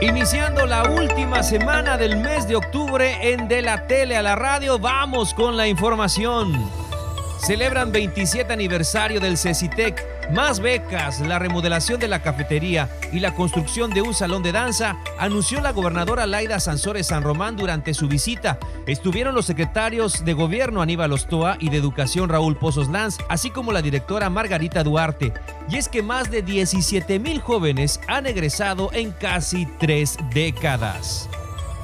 Iniciando la última semana del mes de octubre en De la Tele a la Radio, vamos con la información. Celebran 27 aniversario del CECITEC más becas, la remodelación de la cafetería y la construcción de un salón de danza, anunció la gobernadora Laida Sansores San Román durante su visita. Estuvieron los secretarios de gobierno Aníbal Ostoa y de educación Raúl Pozos Lanz, así como la directora Margarita Duarte. Y es que más de 17 mil jóvenes han egresado en casi tres décadas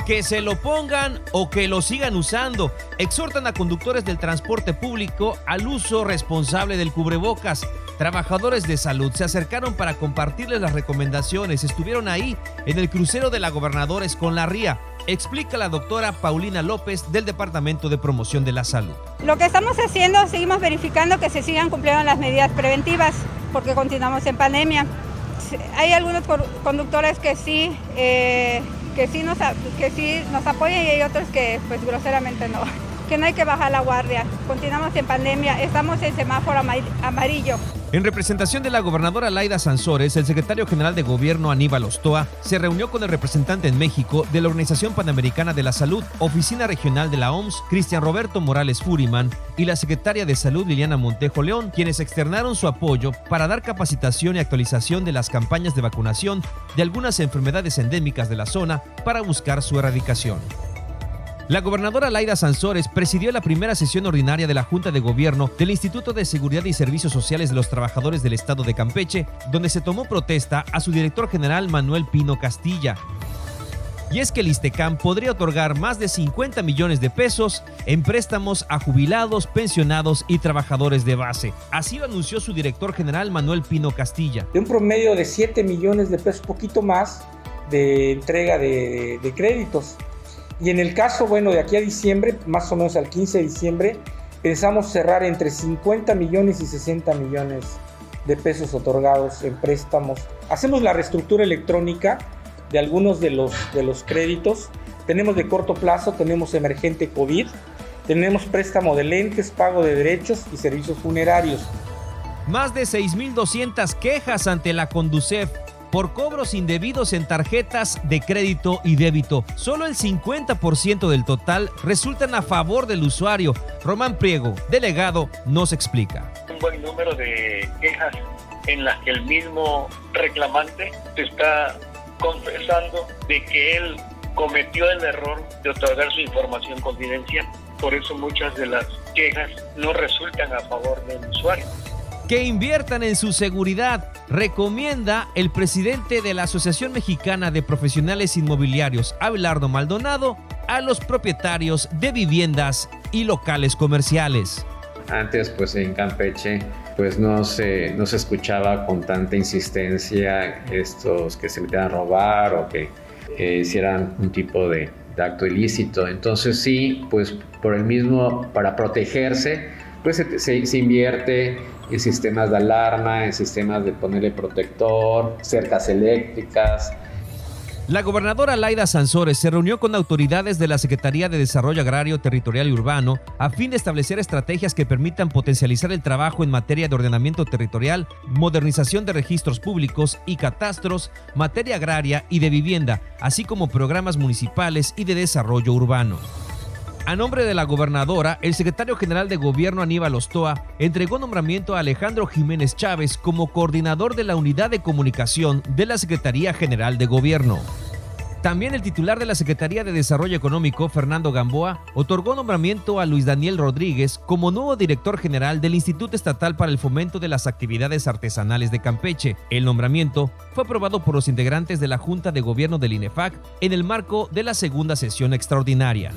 que se lo pongan o que lo sigan usando. Exhortan a conductores del transporte público al uso responsable del cubrebocas. Trabajadores de salud se acercaron para compartirles las recomendaciones. Estuvieron ahí en el crucero de la la RIA. Explica la doctora Paulina López del Departamento de Promoción de la Salud. Lo que estamos haciendo, seguimos verificando que se sigan cumpliendo las medidas preventivas porque continuamos en pandemia. Hay algunos conductores que sí, eh, que sí, nos, que sí nos apoyan y hay otros que pues groseramente no. Que no hay que bajar la guardia. Continuamos en pandemia, estamos en semáforo amarillo. En representación de la gobernadora Laida Sansores, el secretario general de gobierno Aníbal Ostoa se reunió con el representante en México de la Organización Panamericana de la Salud, Oficina Regional de la OMS, Cristian Roberto Morales Furiman, y la secretaria de Salud Liliana Montejo León, quienes externaron su apoyo para dar capacitación y actualización de las campañas de vacunación de algunas enfermedades endémicas de la zona para buscar su erradicación. La gobernadora Laida Sansores presidió la primera sesión ordinaria de la Junta de Gobierno del Instituto de Seguridad y Servicios Sociales de los Trabajadores del Estado de Campeche, donde se tomó protesta a su director general Manuel Pino Castilla. Y es que el ISTECAM podría otorgar más de 50 millones de pesos en préstamos a jubilados, pensionados y trabajadores de base. Así lo anunció su director general Manuel Pino Castilla. De un promedio de 7 millones de pesos, poquito más, de entrega de, de créditos y en el caso, bueno, de aquí a diciembre, más o menos al 15 de diciembre, pensamos cerrar entre 50 millones y 60 millones de pesos otorgados en préstamos. Hacemos la reestructura electrónica de algunos de los, de los créditos. Tenemos de corto plazo, tenemos emergente COVID, tenemos préstamo de lentes, pago de derechos y servicios funerarios. Más de 6.200 quejas ante la Conducef por cobros indebidos en tarjetas de crédito y débito. Solo el 50% del total resultan a favor del usuario. Román Priego, delegado, nos explica. Un buen número de quejas en las que el mismo reclamante está confesando de que él cometió el error de otorgar su información confidencial. Por eso muchas de las quejas no resultan a favor del usuario que inviertan en su seguridad, recomienda el presidente de la Asociación Mexicana de Profesionales Inmobiliarios, Abelardo Maldonado, a los propietarios de viviendas y locales comerciales. Antes, pues en Campeche, pues no se, no se escuchaba con tanta insistencia estos que se metieran a robar o que hicieran un tipo de, acto ilícito. Entonces sí, pues por el mismo, para protegerse, pues se, invierte en sistemas de alarma, en sistemas de ponerle protector, cercas eléctricas. La gobernadora Laida Sansores se reunió con autoridades de la Secretaría de Desarrollo Agrario, Territorial y Urbano a fin de establecer estrategias que permitan potencializar el trabajo en materia de ordenamiento territorial, modernización de registros públicos y catastros, materia agraria y de vivienda, así como programas municipales y de desarrollo urbano. A nombre de la gobernadora, el secretario general de gobierno Aníbal Ostoa entregó nombramiento a Alejandro Jiménez Chávez como coordinador de la unidad de comunicación de la Secretaría General de Gobierno. También el titular de la Secretaría de Desarrollo Económico, Fernando Gamboa, otorgó nombramiento a Luis Daniel Rodríguez como nuevo director general del Instituto Estatal para el Fomento de las Actividades Artesanales de Campeche. El nombramiento fue aprobado por los integrantes de la Junta de Gobierno del INEFAC en el marco de la segunda sesión extraordinaria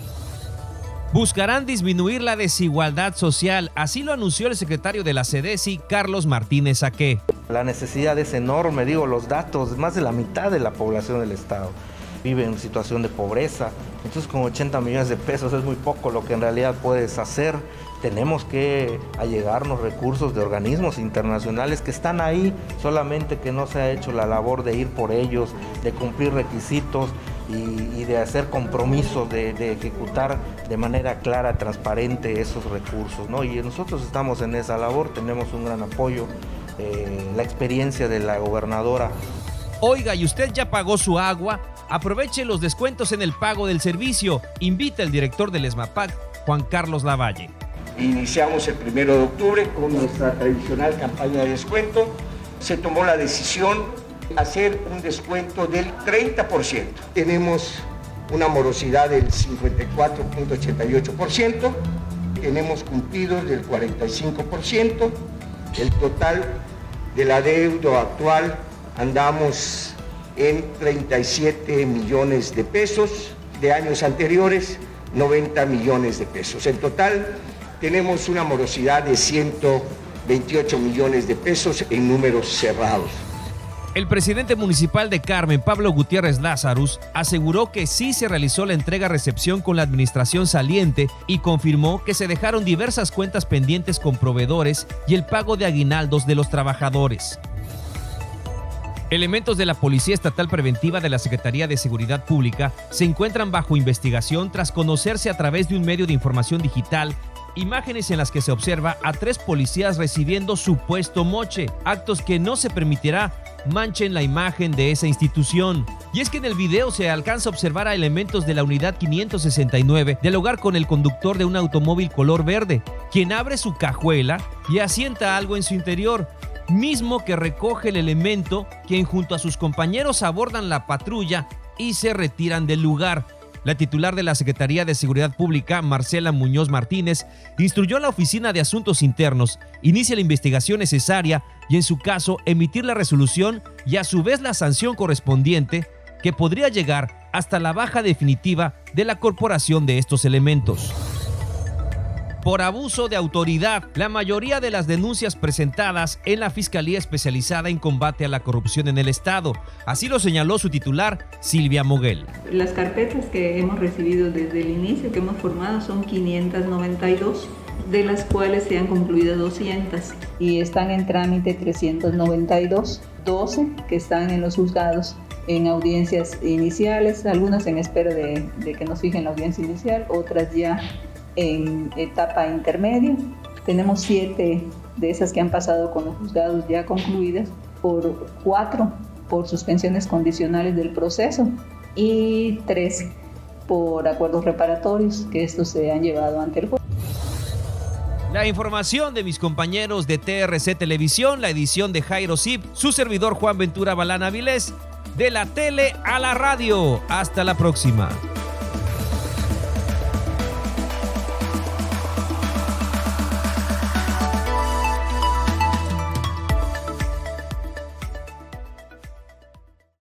buscarán disminuir la desigualdad social. Así lo anunció el secretario de la CEDESI, Carlos Martínez Aque. La necesidad es enorme, digo, los datos, más de la mitad de la población del Estado vive en situación de pobreza. Entonces con 80 millones de pesos es muy poco lo que en realidad puedes hacer. Tenemos que allegarnos recursos de organismos internacionales que están ahí, solamente que no se ha hecho la labor de ir por ellos, de cumplir requisitos y, de hacer compromisos de, ejecutar de manera clara, transparente esos recursos. ¿no? Y nosotros estamos en esa labor, tenemos un gran apoyo, eh, la experiencia de la gobernadora. Oiga, ¿y usted ya pagó su agua? Aproveche los descuentos en el pago del servicio. Invita el director del ESMAPAC, Juan Carlos Lavalle. Iniciamos el primero de octubre con nuestra tradicional campaña de descuento. Se tomó la decisión de hacer un descuento del 30%. Tenemos una morosidad del 54.88%, tenemos cumplidos del 45%, el total de la deuda actual andamos en 37 millones de pesos, de años anteriores 90 millones de pesos. En total tenemos una morosidad de 128 millones de pesos en números cerrados. El presidente municipal de Carmen, Pablo Gutiérrez Lázarus, aseguró que sí se realizó la entrega-recepción con la administración saliente y confirmó que se dejaron diversas cuentas pendientes con proveedores y el pago de aguinaldos de los trabajadores. Elementos de la Policía Estatal Preventiva de la Secretaría de Seguridad Pública se encuentran bajo investigación tras conocerse a través de un medio de información digital imágenes en las que se observa a tres policías recibiendo supuesto moche, actos que no se permitirá manchen la imagen de esa institución. Y es que en el video se alcanza a observar a elementos de la unidad 569 hogar con el conductor de un automóvil color verde, quien abre su cajuela y asienta algo en su interior, mismo que recoge el elemento, quien junto a sus compañeros abordan la patrulla y se retiran del lugar. La titular de la Secretaría de Seguridad Pública, Marcela Muñoz Martínez, instruyó a la Oficina de Asuntos Internos, inicia la investigación necesaria y en su caso emitir la resolución y a su vez la sanción correspondiente que podría llegar hasta la baja definitiva de la corporación de estos elementos por abuso de autoridad. La mayoría de las denuncias presentadas en la Fiscalía Especializada en Combate a la Corrupción en el Estado. Así lo señaló su titular, Silvia Moguel. Las carpetas que hemos recibido desde el inicio, que hemos formado, son 592 de las cuales se han concluido 200 y están en trámite 392, 12 que están en los juzgados en audiencias iniciales, algunas en espera de, de que nos fijen la audiencia inicial, otras ya en etapa intermedia. Tenemos siete de esas que han pasado con los juzgados ya concluidas, por cuatro por suspensiones condicionales del proceso y tres por acuerdos reparatorios que estos se han llevado ante el juez. La información de mis compañeros de TRC Televisión, la edición de Jairo Zip, su servidor Juan Ventura Balana Vilés, de la tele a la radio. Hasta la próxima.